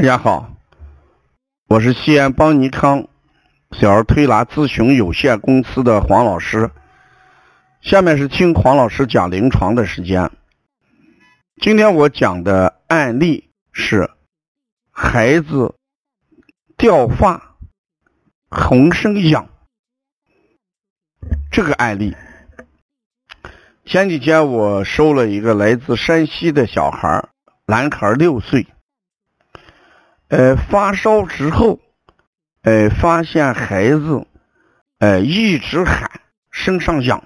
大家好，我是西安邦尼康小儿推拿咨询有限公司的黄老师。下面是听黄老师讲临床的时间。今天我讲的案例是孩子掉发、浑身痒这个案例。前几天我收了一个来自山西的小孩，男孩六岁。呃，发烧之后，呃，发现孩子，呃，一直喊身上痒，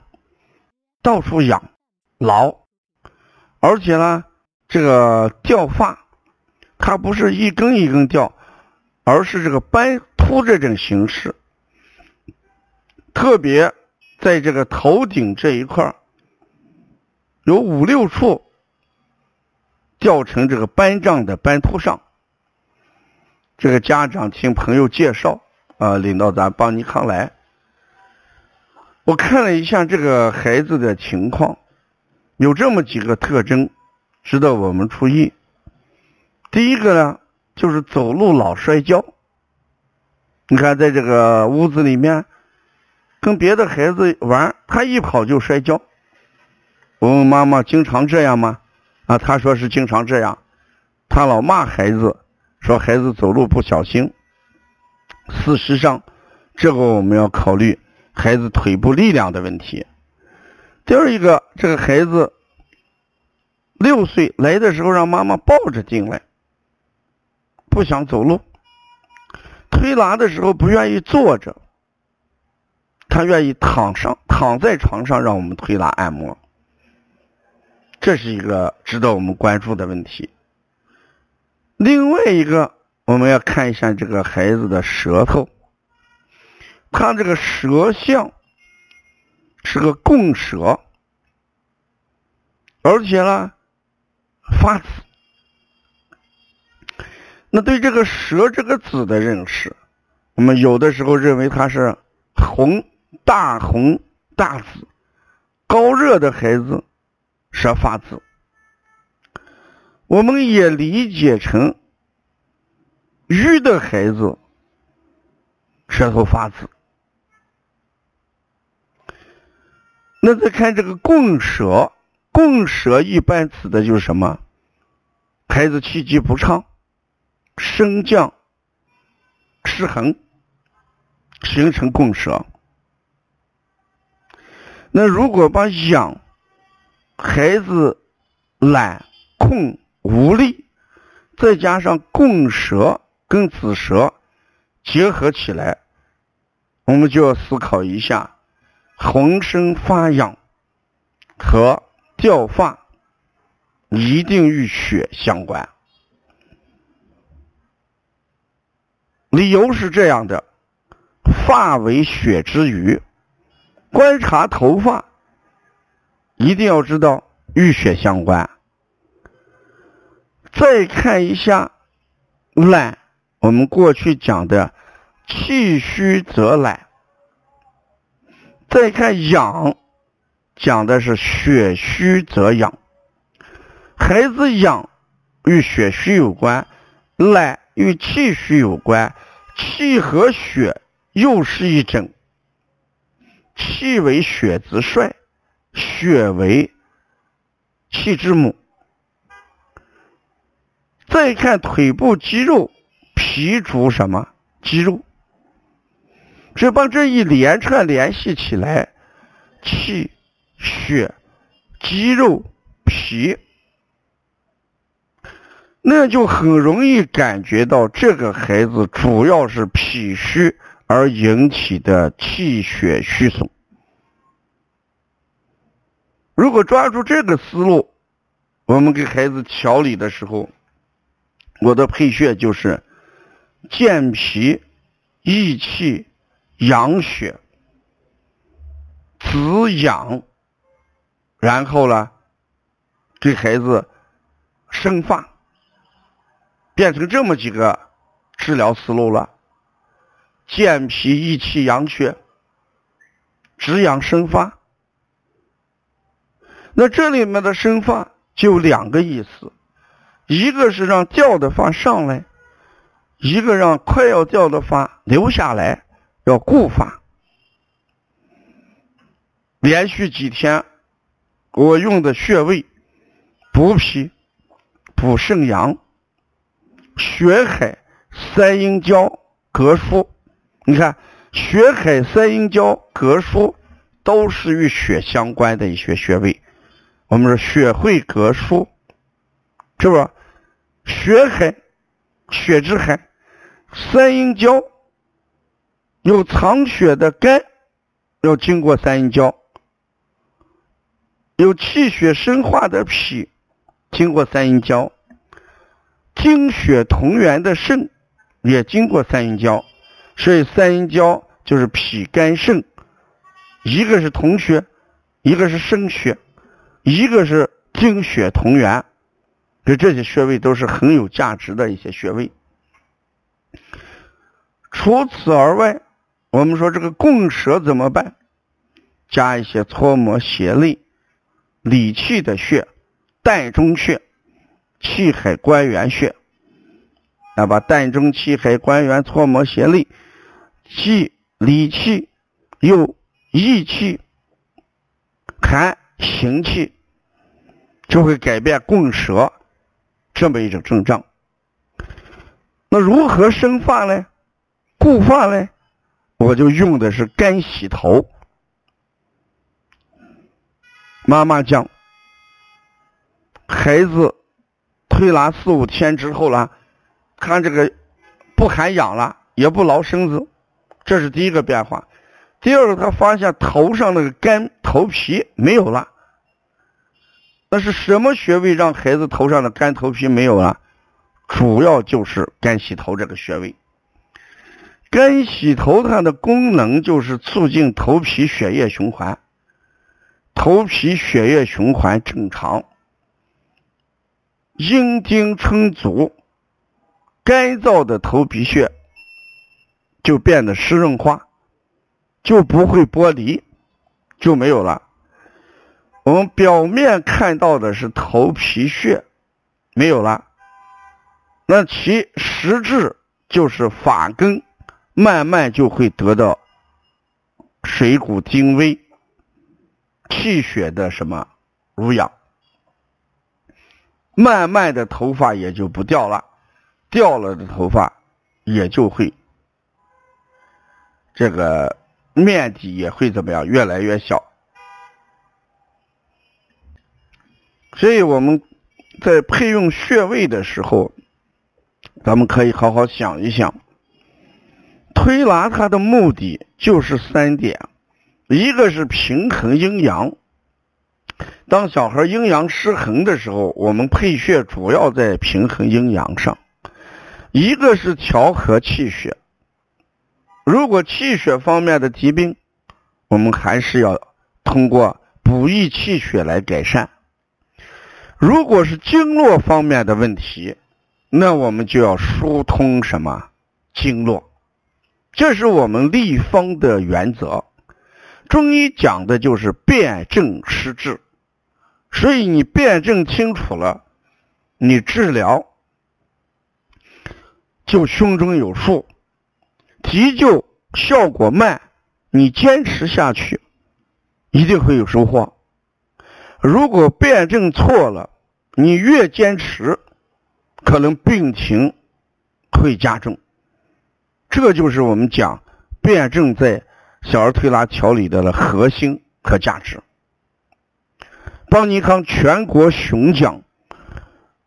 到处痒，挠，而且呢，这个掉发，它不是一根一根掉，而是这个斑秃这种形式，特别在这个头顶这一块有五六处掉成这个斑状的斑秃上。这个家长听朋友介绍啊，领到咱邦尼康来。我看了一下这个孩子的情况，有这么几个特征值得我们注意。第一个呢，就是走路老摔跤。你看，在这个屋子里面跟别的孩子玩，他一跑就摔跤。我问妈妈：“经常这样吗？”啊，他说是经常这样。他老骂孩子。说孩子走路不小心，事实上，这个我们要考虑孩子腿部力量的问题。第二一个，这个孩子六岁来的时候让妈妈抱着进来，不想走路，推拿的时候不愿意坐着，他愿意躺上，躺在床上让我们推拿按摩，这是一个值得我们关注的问题。另外一个，我们要看一下这个孩子的舌头，他这个舌象是个共舌，而且呢发紫。那对这个“舌”这个字的认识，我们有的时候认为它是红、大红、大紫，高热的孩子舌发紫。我们也理解成瘀的孩子舌头发紫。那再看这个共舌，共舌一般指的就是什么？孩子气机不畅，升降失衡，形成共舌。那如果把养、孩子懒、困。无力，再加上共舌跟子舌结合起来，我们就要思考一下，浑身发痒和掉发一定与血相关。理由是这样的：发为血之余，观察头发一定要知道与血相关。再看一下懒，我们过去讲的气虚则懒。再看养，讲的是血虚则养。孩子养与血虚有关，懒与气虚有关，气和血又是一整。气为血之帅，血为气之母。再看腿部肌肉，脾主什么？肌肉。只把这一连串联系起来，气、血、肌肉、脾，那就很容易感觉到这个孩子主要是脾虚而引起的气血虚损。如果抓住这个思路，我们给孩子调理的时候。我的配穴就是健脾益气养血滋养，然后呢，给孩子生发，变成这么几个治疗思路了：健脾益气养血，滋养生发。那这里面的生发就两个意思。一个是让掉的发上来，一个让快要掉的发留下来，要固发。连续几天，我用的穴位补脾、补肾阳、血海、三阴交、膈腧。你看，血海、三阴交、膈腧都是与血相关的一些穴位。我们说血会膈腧，是不是？血海，血之海，三阴交，有藏血的肝要经过三阴交。有气血生化的脾，经过三阴交；精血同源的肾，也经过三阴交。所以三阴交就是脾肝肾，一个是同血，一个是生血，一个是精血同源。所以这些穴位都是很有价值的一些穴位。除此而外，我们说这个供舌怎么办？加一些搓摩胁肋。理气的穴，膻中穴、气海关元穴，那把膻中、气海、关元搓摩协力，既理气又益气，含行气，就会改变供舌这么一种症状。那如何生发呢？固发呢？我就用的是干洗头。妈妈讲，孩子推拿四五天之后了，看这个不喊痒了，也不挠身子，这是第一个变化。第二个，他发现头上那个干头皮没有了。那是什么穴位让孩子头上的干头皮没有了？主要就是干洗头这个穴位。干洗头它的功能就是促进头皮血液循环。头皮血液循环正常，阴经充足，干燥的头皮屑就变得湿润化，就不会剥离，就没有了。我们表面看到的是头皮屑没有了，那其实质就是发根慢慢就会得到水谷精微。气血的什么濡养，慢慢的头发也就不掉了，掉了的头发也就会这个面积也会怎么样越来越小。所以我们在配用穴位的时候，咱们可以好好想一想，推拿它的目的就是三点。一个是平衡阴阳，当小孩阴阳失衡的时候，我们配穴主要在平衡阴阳上；一个是调和气血，如果气血方面的疾病，我们还是要通过补益气血来改善；如果是经络方面的问题，那我们就要疏通什么经络，这是我们立方的原则。中医讲的就是辨证施治，所以你辨证清楚了，你治疗就胸中有数；急救效果慢，你坚持下去一定会有收获。如果辨证错了，你越坚持，可能病情会加重。这就是我们讲辩证在。小儿推拿调理的核心和价值。邦尼康全国雄讲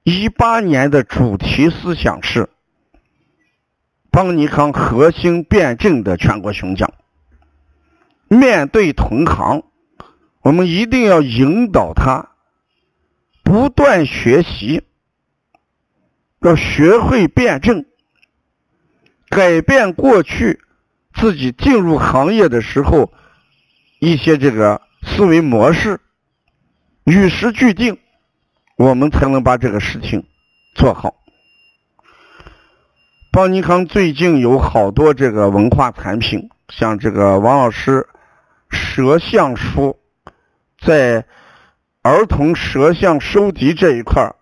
一八年的主题思想是邦尼康核心辩证的全国雄讲。面对同行，我们一定要引导他不断学习，要学会辩证，改变过去。自己进入行业的时候，一些这个思维模式与时俱进，我们才能把这个事情做好。邦尼康最近有好多这个文化产品，像这个王老师舌象书，在儿童舌象收集这一块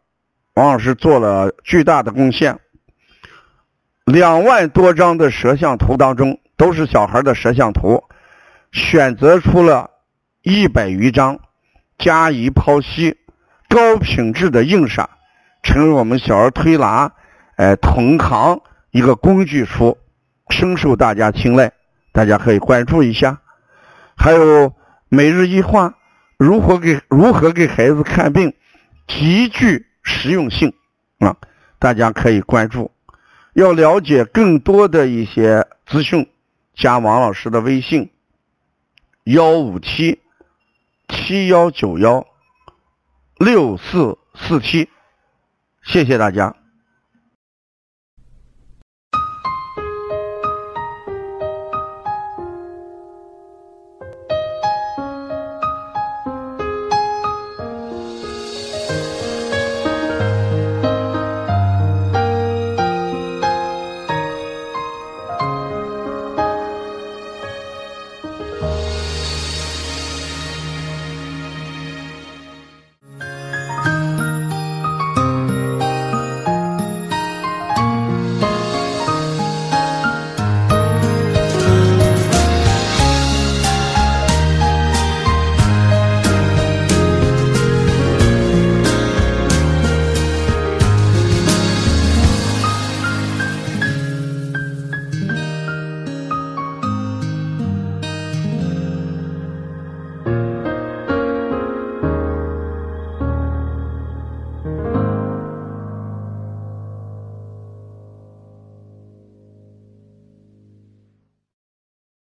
王老师做了巨大的贡献。两万多张的舌像图当中，都是小孩的舌像图，选择出了一百余张，加以剖析，高品质的印刷，成为我们小儿推拿，哎，同行一个工具书，深受大家青睐，大家可以关注一下。还有每日一画，如何给如何给孩子看病，极具实用性啊，大家可以关注。要了解更多的一些资讯，加王老师的微信：幺五七七幺九幺六四四七，谢谢大家。